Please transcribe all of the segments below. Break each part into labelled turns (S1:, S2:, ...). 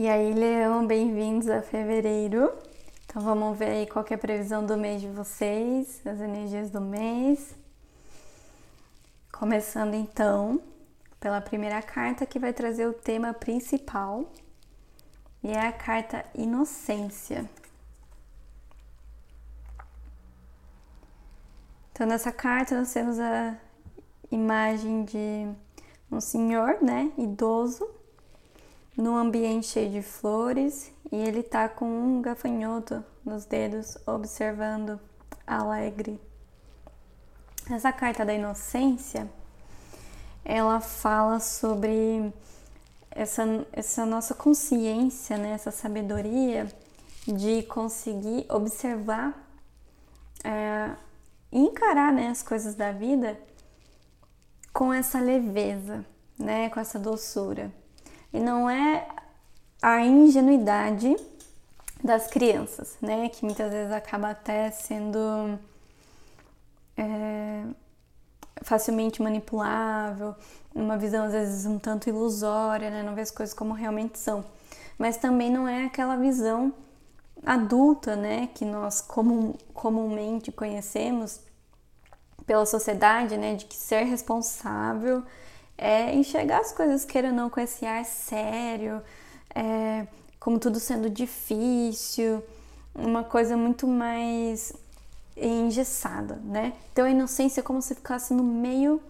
S1: E aí, Leão, bem-vindos a fevereiro. Então vamos ver aí qual é a previsão do mês de vocês, as energias do mês. Começando então pela primeira carta que vai trazer o tema principal, e é a carta Inocência. Então nessa carta nós temos a imagem de um senhor, né, idoso, num ambiente cheio de flores e ele tá com um gafanhoto nos dedos, observando alegre. Essa carta da inocência, ela fala sobre essa, essa nossa consciência, né, essa sabedoria de conseguir observar é, e encarar né, as coisas da vida com essa leveza, né, com essa doçura. E não é a ingenuidade das crianças, né, que muitas vezes acaba até sendo é, facilmente manipulável, uma visão às vezes um tanto ilusória, né, não vê as coisas como realmente são. Mas também não é aquela visão adulta, né, que nós comum, comumente conhecemos pela sociedade, né, de que ser responsável é enxergar as coisas queira ou não com esse ar sério, é, como tudo sendo difícil, uma coisa muito mais engessada, né? Então a inocência é como se ficasse no meio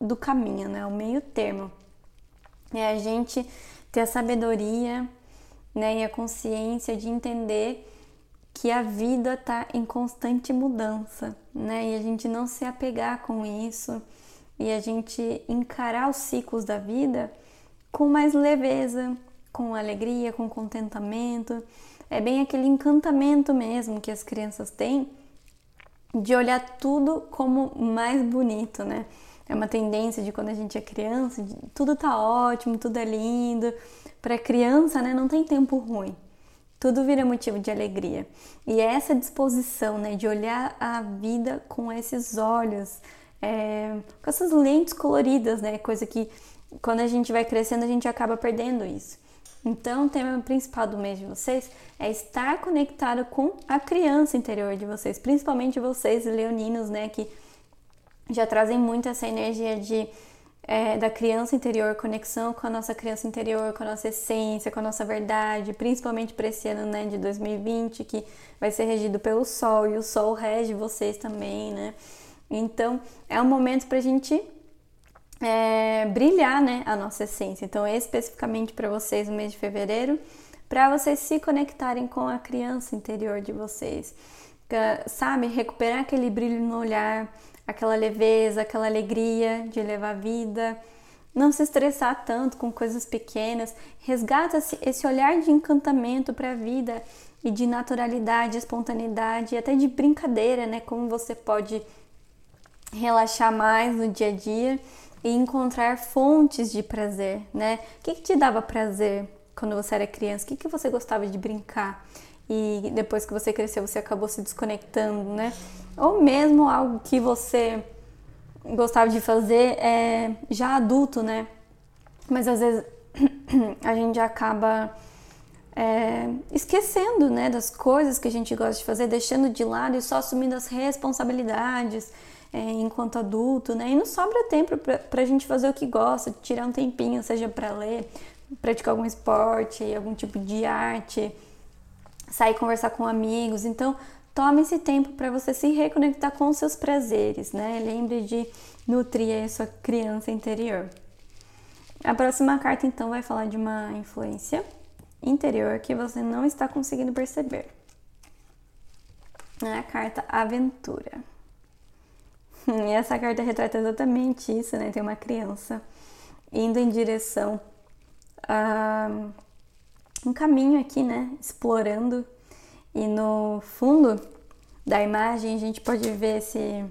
S1: do caminho, né? O meio termo. É a gente ter a sabedoria né, e a consciência de entender que a vida está em constante mudança, né? E a gente não se apegar com isso e a gente encarar os ciclos da vida com mais leveza, com alegria, com contentamento. É bem aquele encantamento mesmo que as crianças têm de olhar tudo como mais bonito, né? É uma tendência de quando a gente é criança, tudo tá ótimo, tudo é lindo, para criança, né, não tem tempo ruim. Tudo vira motivo de alegria. E é essa disposição, né, de olhar a vida com esses olhos, é, com essas lentes coloridas, né, coisa que quando a gente vai crescendo a gente acaba perdendo isso. Então, o tema principal do mês de vocês é estar conectado com a criança interior de vocês, principalmente vocês leoninos, né, que já trazem muito essa energia de é, da criança interior, conexão com a nossa criança interior, com a nossa essência, com a nossa verdade, principalmente para esse ano né, de 2020, que vai ser regido pelo Sol, e o Sol rege vocês também, né? Então, é um momento para a gente é, brilhar né, a nossa essência. Então, especificamente para vocês no mês de fevereiro, para vocês se conectarem com a criança interior de vocês. Sabe, recuperar aquele brilho no olhar, aquela leveza, aquela alegria de levar a vida, não se estressar tanto com coisas pequenas, resgata esse olhar de encantamento para a vida e de naturalidade, espontaneidade até de brincadeira, né? Como você pode relaxar mais no dia a dia e encontrar fontes de prazer, né? O que, que te dava prazer quando você era criança? O que, que você gostava de brincar? E depois que você cresceu, você acabou se desconectando, né? ou mesmo algo que você gostava de fazer é, já adulto, né? Mas às vezes a gente acaba é, esquecendo, né, das coisas que a gente gosta de fazer, deixando de lado e só assumindo as responsabilidades é, enquanto adulto, né? E não sobra tempo para a gente fazer o que gosta, tirar um tempinho, seja para ler, praticar algum esporte, algum tipo de arte, sair conversar com amigos. Então, Tome esse tempo para você se reconectar com os seus prazeres, né? Lembre de nutrir a sua criança interior. A próxima carta então vai falar de uma influência interior que você não está conseguindo perceber. É a carta Aventura. E essa carta retrata exatamente isso, né? Tem uma criança indo em direção a um caminho aqui, né? Explorando e no fundo da imagem a gente pode ver esse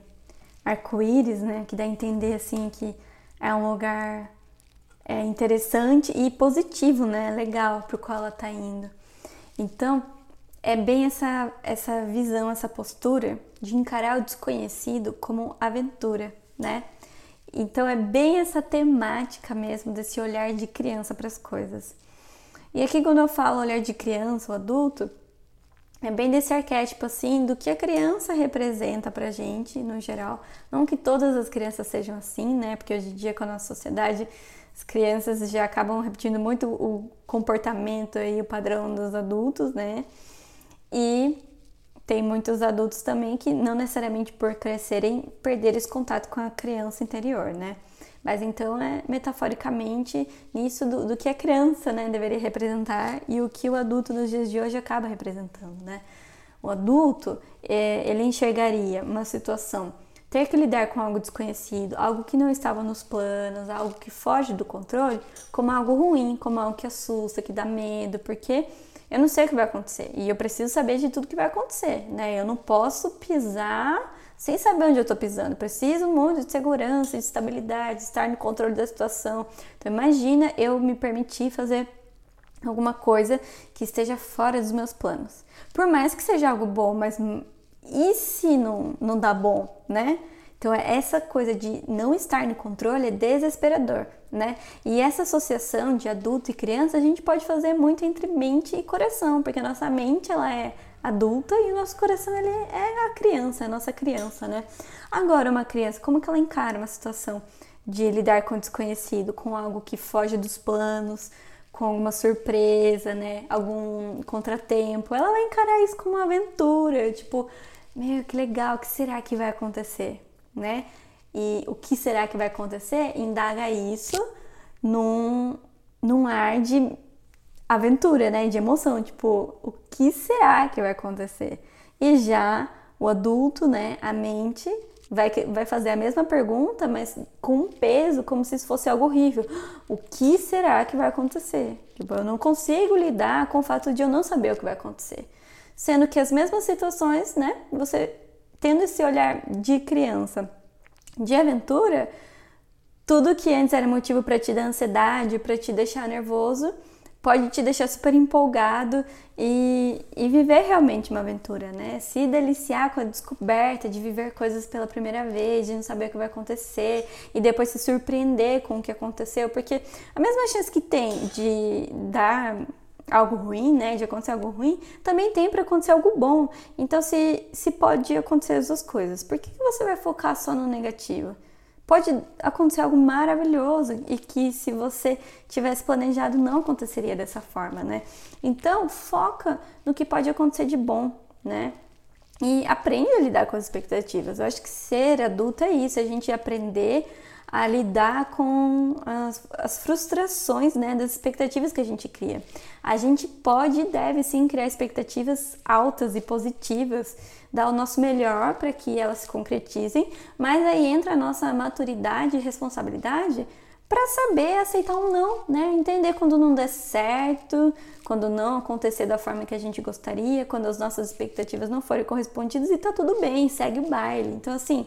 S1: arco-íris, né, que dá a entender assim que é um lugar é, interessante e positivo, né, legal para o qual ela está indo. Então é bem essa essa visão, essa postura de encarar o desconhecido como aventura, né? Então é bem essa temática mesmo desse olhar de criança para as coisas. E aqui quando eu falo olhar de criança ou adulto, é bem desse arquétipo assim do que a criança representa pra gente no geral. Não que todas as crianças sejam assim, né? Porque hoje em dia com a nossa sociedade as crianças já acabam repetindo muito o comportamento e o padrão dos adultos, né? E tem muitos adultos também que não necessariamente por crescerem perderam esse contato com a criança interior, né? Mas então é metaforicamente nisso do, do que a criança né, deveria representar e o que o adulto nos dias de hoje acaba representando, né? O adulto, é, ele enxergaria uma situação ter que lidar com algo desconhecido, algo que não estava nos planos, algo que foge do controle, como algo ruim, como algo que assusta, que dá medo, porque eu não sei o que vai acontecer e eu preciso saber de tudo que vai acontecer, né? Eu não posso pisar sem saber onde eu estou pisando. Eu preciso muito de segurança, de estabilidade, de estar no controle da situação. Então imagina eu me permitir fazer alguma coisa que esteja fora dos meus planos. Por mais que seja algo bom, mas e se não, não dá bom, né? Então, é essa coisa de não estar no controle é desesperador, né? E essa associação de adulto e criança a gente pode fazer muito entre mente e coração, porque a nossa mente ela é adulta e o nosso coração ele é a criança, é a nossa criança, né? Agora, uma criança, como que ela encara uma situação de lidar com o desconhecido, com algo que foge dos planos, com alguma surpresa, né? Algum contratempo? Ela vai encarar isso como uma aventura, tipo, meu, que legal, o que será que vai acontecer, né? E o que será que vai acontecer? Indaga isso num, num ar de aventura, né? De emoção, tipo, o que será que vai acontecer? E já o adulto, né? A mente vai, vai fazer a mesma pergunta, mas com um peso, como se isso fosse algo horrível. O que será que vai acontecer? Tipo, eu não consigo lidar com o fato de eu não saber o que vai acontecer. Sendo que as mesmas situações, né? Você tendo esse olhar de criança, de aventura, tudo que antes era motivo para te dar ansiedade, para te deixar nervoso, pode te deixar super empolgado e, e, viver realmente uma aventura, né? Se deliciar com a descoberta de viver coisas pela primeira vez, de não saber o que vai acontecer e depois se surpreender com o que aconteceu, porque a mesma chance que tem de dar algo ruim, né, de acontecer algo ruim, também tem para acontecer algo bom. Então, se, se pode acontecer as duas coisas, por que, que você vai focar só no negativo? Pode acontecer algo maravilhoso e que se você tivesse planejado não aconteceria dessa forma, né? Então, foca no que pode acontecer de bom, né? E aprende a lidar com as expectativas. Eu acho que ser adulto é isso, a gente aprender a lidar com as, as, frustrações né, das expectativas que a gente cria. A gente pode e deve sim criar expectativas altas e positivas, dar o nosso melhor para que elas se concretizem, mas aí entra a nossa maturidade e responsabilidade para saber aceitar um não, né? Entender quando não der certo, quando não acontecer da forma que a gente gostaria, quando as nossas expectativas não forem correspondidas e tá tudo bem, segue o baile. Então, assim,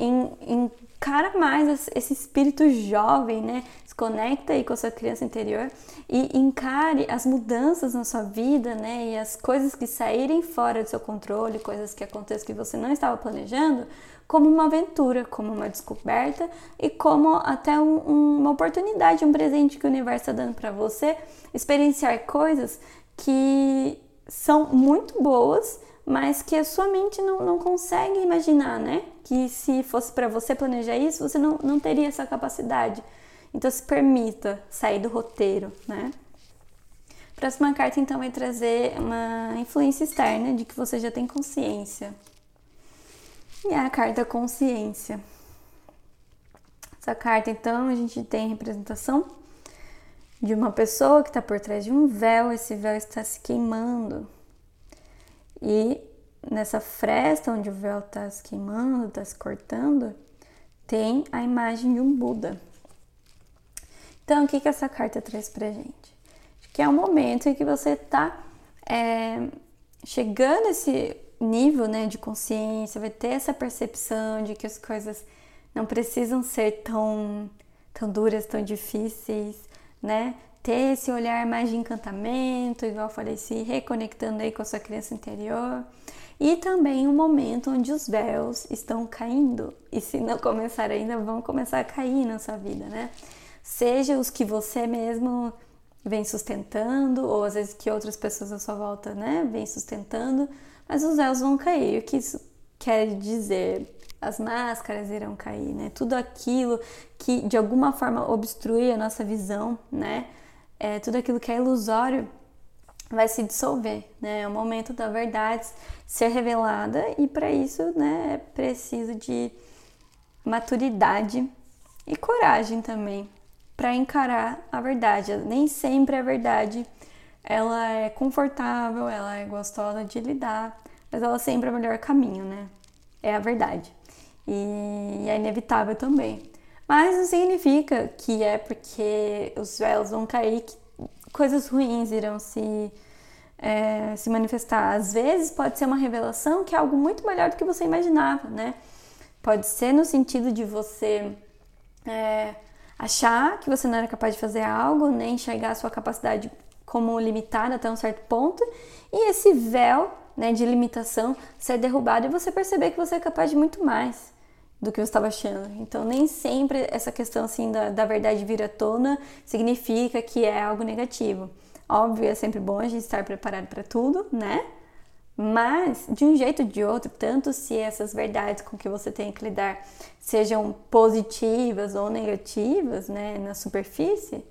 S1: encara mais esse espírito jovem, né? Se conecta aí com a sua criança interior e encare as mudanças na sua vida, né? E as coisas que saírem fora do seu controle, coisas que acontecem que você não estava planejando, como uma aventura, como uma descoberta e como até um, uma oportunidade, um presente que o universo está dando para você experienciar coisas que são muito boas mas que a sua mente não, não consegue imaginar, né? Que se fosse para você planejar isso, você não, não teria essa capacidade. Então se permita sair do roteiro, né? A próxima carta então vai trazer uma influência externa de que você já tem consciência. E é a carta consciência. Essa carta então a gente tem representação de uma pessoa que está por trás de um véu, esse véu está se queimando. E nessa fresta onde o véu está se queimando, está se cortando, tem a imagem de um Buda. Então, o que, que essa carta traz pra gente? Que é um momento em que você está é, chegando a esse nível né, de consciência, vai ter essa percepção de que as coisas não precisam ser tão, tão duras, tão difíceis, né? Ter esse olhar mais de encantamento, igual eu falei, se reconectando aí com a sua criança interior. E também um momento onde os véus estão caindo. E se não começar ainda, vão começar a cair na sua vida, né? Seja os que você mesmo vem sustentando, ou às vezes que outras pessoas à sua volta, né, vem sustentando, mas os véus vão cair. O que isso quer dizer? As máscaras irão cair, né? Tudo aquilo que de alguma forma obstrui a nossa visão, né? É, tudo aquilo que é ilusório vai se dissolver, né? É o momento da verdade ser revelada e para isso, né, é preciso de maturidade e coragem também para encarar a verdade. Nem sempre a verdade ela é confortável, ela é gostosa de lidar, mas ela sempre é o melhor caminho, né? É a verdade. E é inevitável também. Mas não significa que é porque os véus vão cair que coisas ruins irão se, é, se manifestar. Às vezes pode ser uma revelação que é algo muito melhor do que você imaginava, né? Pode ser no sentido de você é, achar que você não era capaz de fazer algo, nem enxergar a sua capacidade como limitada até um certo ponto, e esse véu né, de limitação ser derrubado e você perceber que você é capaz de muito mais do que você estava achando. Então, nem sempre essa questão assim da, da verdade vir à tona significa que é algo negativo. Óbvio, é sempre bom a gente estar preparado para tudo, né? Mas, de um jeito ou de outro, tanto se essas verdades com que você tem que lidar sejam positivas ou negativas, né, na superfície,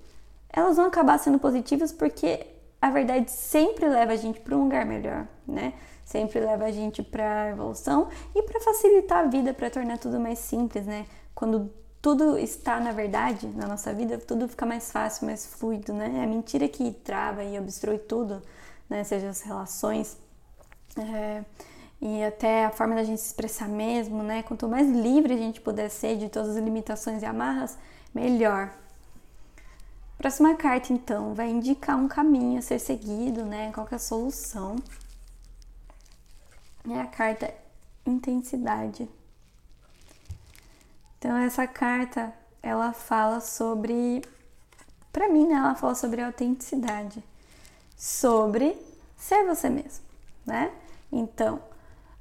S1: elas vão acabar sendo positivas porque a verdade sempre leva a gente para um lugar melhor, né? Sempre leva a gente para evolução e para facilitar a vida, para tornar tudo mais simples, né? Quando tudo está na verdade na nossa vida, tudo fica mais fácil, mais fluido, né? É a mentira que trava e obstrui tudo, né? Seja as relações, é, e até a forma da gente se expressar mesmo, né? Quanto mais livre a gente puder ser de todas as limitações e amarras, melhor. Próxima carta, então, vai indicar um caminho a ser seguido, né? Qual é a solução? É a carta intensidade. Então, essa carta, ela fala sobre, para mim, né? Ela fala sobre autenticidade, sobre ser você mesmo, né? Então,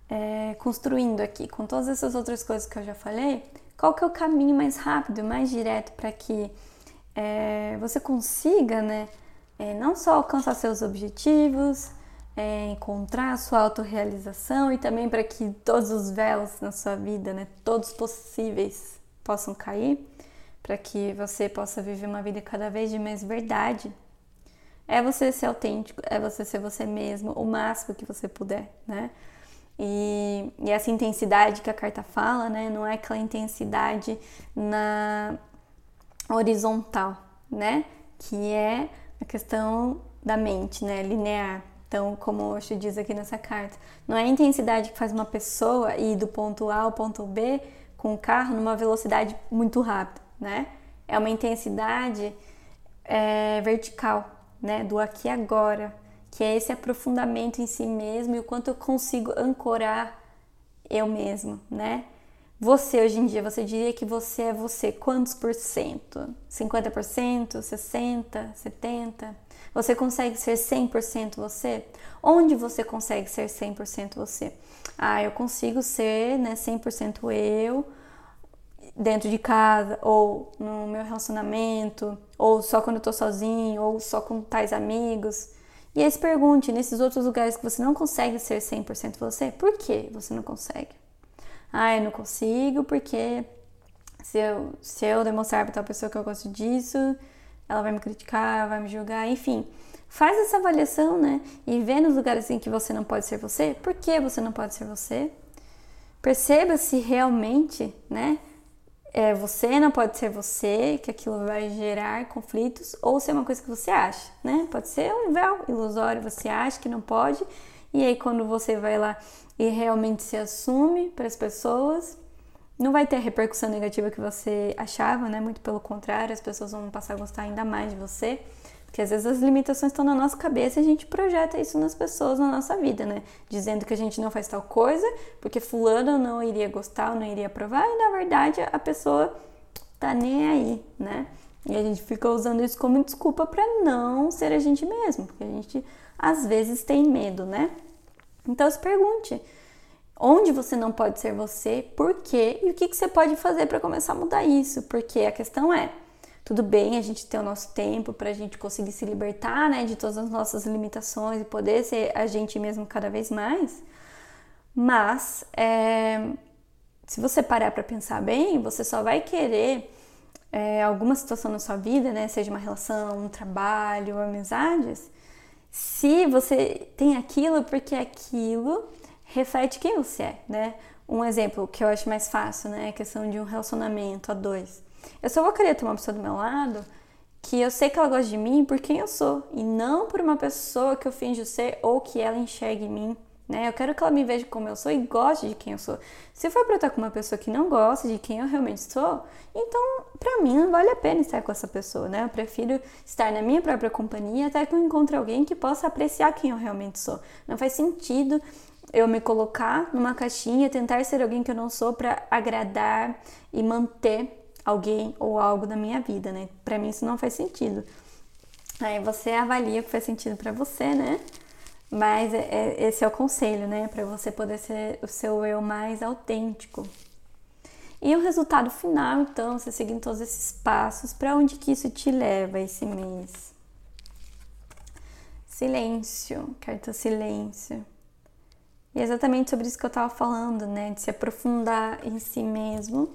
S1: é, construindo aqui com todas essas outras coisas que eu já falei, qual que é o caminho mais rápido, mais direto para que é, você consiga, né, é, não só alcançar seus objetivos, é, encontrar a sua autorrealização e também para que todos os véus na sua vida, né, todos possíveis, possam cair, para que você possa viver uma vida cada vez de mais verdade é você ser autêntico, é você ser você mesmo o máximo que você puder, né? E, e, essa intensidade que a carta fala, né? Não é aquela intensidade na horizontal, né? Que é a questão da mente, né? Linear. Então, como o Osho diz aqui nessa carta, não é a intensidade que faz uma pessoa ir do ponto A ao ponto B com o carro numa velocidade muito rápida, né? É uma intensidade é, vertical, né, do aqui e agora, que é esse aprofundamento em si mesmo e o quanto eu consigo ancorar eu mesmo, né? Você hoje em dia, você diria que você é você quantos por cento? 50%, 60%, 70%? Você consegue ser 100% você? Onde você consegue ser 100% você? Ah, eu consigo ser né, 100% eu dentro de casa, ou no meu relacionamento, ou só quando eu tô sozinho, ou só com tais amigos. E aí se pergunte, nesses outros lugares que você não consegue ser 100% você, por que você não consegue? Ah, eu não consigo porque se eu, se eu demonstrar para tal pessoa que eu gosto disso, ela vai me criticar, vai me julgar, enfim. Faz essa avaliação, né? E vê nos lugares em que você não pode ser você, por que você não pode ser você? Perceba se realmente, né? é, você não pode ser você, que aquilo vai gerar conflitos, ou ser uma coisa que você acha, né? Pode ser um véu ilusório, você acha que não pode, e aí quando você vai lá e realmente se assume para as pessoas, não vai ter a repercussão negativa que você achava, né? Muito pelo contrário, as pessoas vão passar a gostar ainda mais de você. Porque às vezes as limitações estão na nossa cabeça e a gente projeta isso nas pessoas na nossa vida, né? Dizendo que a gente não faz tal coisa porque fulano não iria gostar ou não iria aprovar e na verdade a pessoa tá nem aí, né? E a gente fica usando isso como desculpa para não ser a gente mesmo, porque a gente às vezes tem medo, né? Então se pergunte, onde você não pode ser você, por quê e o que, que você pode fazer para começar a mudar isso? Porque a questão é, tudo bem a gente ter o nosso tempo para a gente conseguir se libertar, né, de todas as nossas limitações e poder ser a gente mesmo cada vez mais. Mas é, se você parar para pensar bem, você só vai querer é, alguma situação na sua vida, né, seja uma relação, um trabalho, amizades, se você tem aquilo porque aquilo reflete quem você é, né? Um exemplo que eu acho mais fácil, né, é a questão de um relacionamento a dois. Eu só vou querer ter uma pessoa do meu lado que eu sei que ela gosta de mim por quem eu sou e não por uma pessoa que eu finjo ser ou que ela enxergue em mim né? Eu quero que ela me veja como eu sou e goste de quem eu sou. Se for para estar com uma pessoa que não gosta de quem eu realmente sou, então para mim não vale a pena estar com essa pessoa, né? Eu prefiro estar na minha própria companhia até que eu encontre alguém que possa apreciar quem eu realmente sou. Não faz sentido eu me colocar numa caixinha, tentar ser alguém que eu não sou para agradar e manter alguém ou algo na minha vida, né? Para mim isso não faz sentido. Aí você avalia o que faz sentido para você, né? Mas é, é, esse é o conselho, né? Para você poder ser o seu eu mais autêntico. E o resultado final, então, você seguindo todos esses passos, para onde que isso te leva esse mês? Silêncio, carta silêncio. E é exatamente sobre isso que eu estava falando, né? De se aprofundar em si mesmo.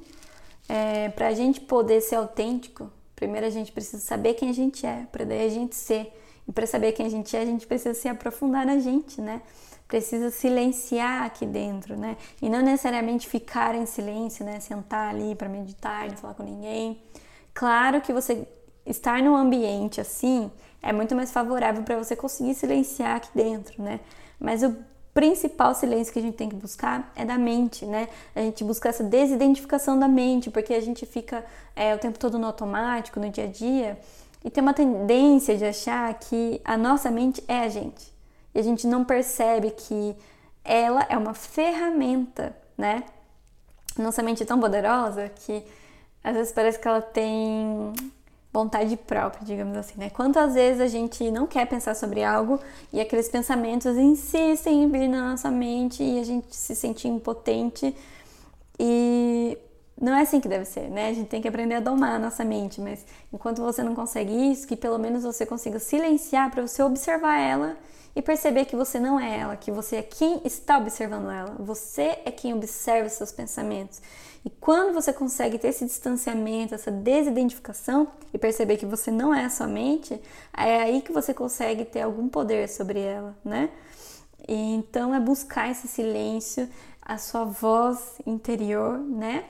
S1: É, para a gente poder ser autêntico, primeiro a gente precisa saber quem a gente é, para daí a gente ser e para saber quem a gente é, a gente precisa se aprofundar na gente, né? Precisa silenciar aqui dentro, né? E não necessariamente ficar em silêncio, né? Sentar ali para meditar, não falar com ninguém. Claro que você estar num ambiente assim é muito mais favorável para você conseguir silenciar aqui dentro, né? Mas o principal silêncio que a gente tem que buscar é da mente, né? A gente busca essa desidentificação da mente, porque a gente fica é, o tempo todo no automático, no dia a dia, e tem uma tendência de achar que a nossa mente é a gente. E a gente não percebe que ela é uma ferramenta, né? Nossa mente é tão poderosa que às vezes parece que ela tem vontade própria, digamos assim, né? Quantas vezes a gente não quer pensar sobre algo e aqueles pensamentos insistem em vir na nossa mente e a gente se sente impotente e não é assim que deve ser, né? A gente tem que aprender a domar a nossa mente, mas enquanto você não consegue isso, que pelo menos você consiga silenciar para você observar ela e perceber que você não é ela, que você é quem está observando ela. Você é quem observa seus pensamentos. E quando você consegue ter esse distanciamento, essa desidentificação e perceber que você não é a sua mente, é aí que você consegue ter algum poder sobre ela, né? E então é buscar esse silêncio, a sua voz interior, né?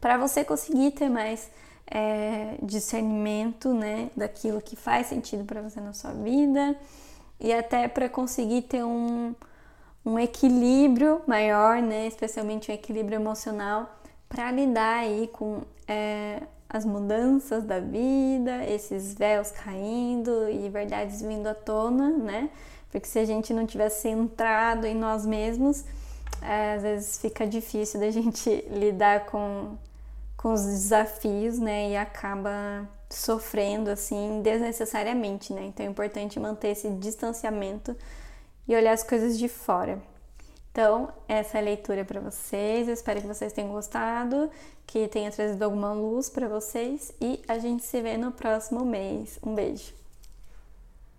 S1: Para você conseguir ter mais é, discernimento, né, daquilo que faz sentido para você na sua vida e até para conseguir ter um, um equilíbrio maior, né, especialmente um equilíbrio emocional para lidar aí com é, as mudanças da vida, esses véus caindo e verdades vindo à tona, né? Porque se a gente não tiver centrado em nós mesmos, é, às vezes fica difícil da gente lidar com com os desafios, né, e acaba sofrendo assim desnecessariamente, né? Então é importante manter esse distanciamento e olhar as coisas de fora. Então, essa é a leitura para vocês. Eu espero que vocês tenham gostado, que tenha trazido alguma luz para vocês e a gente se vê no próximo mês. Um beijo.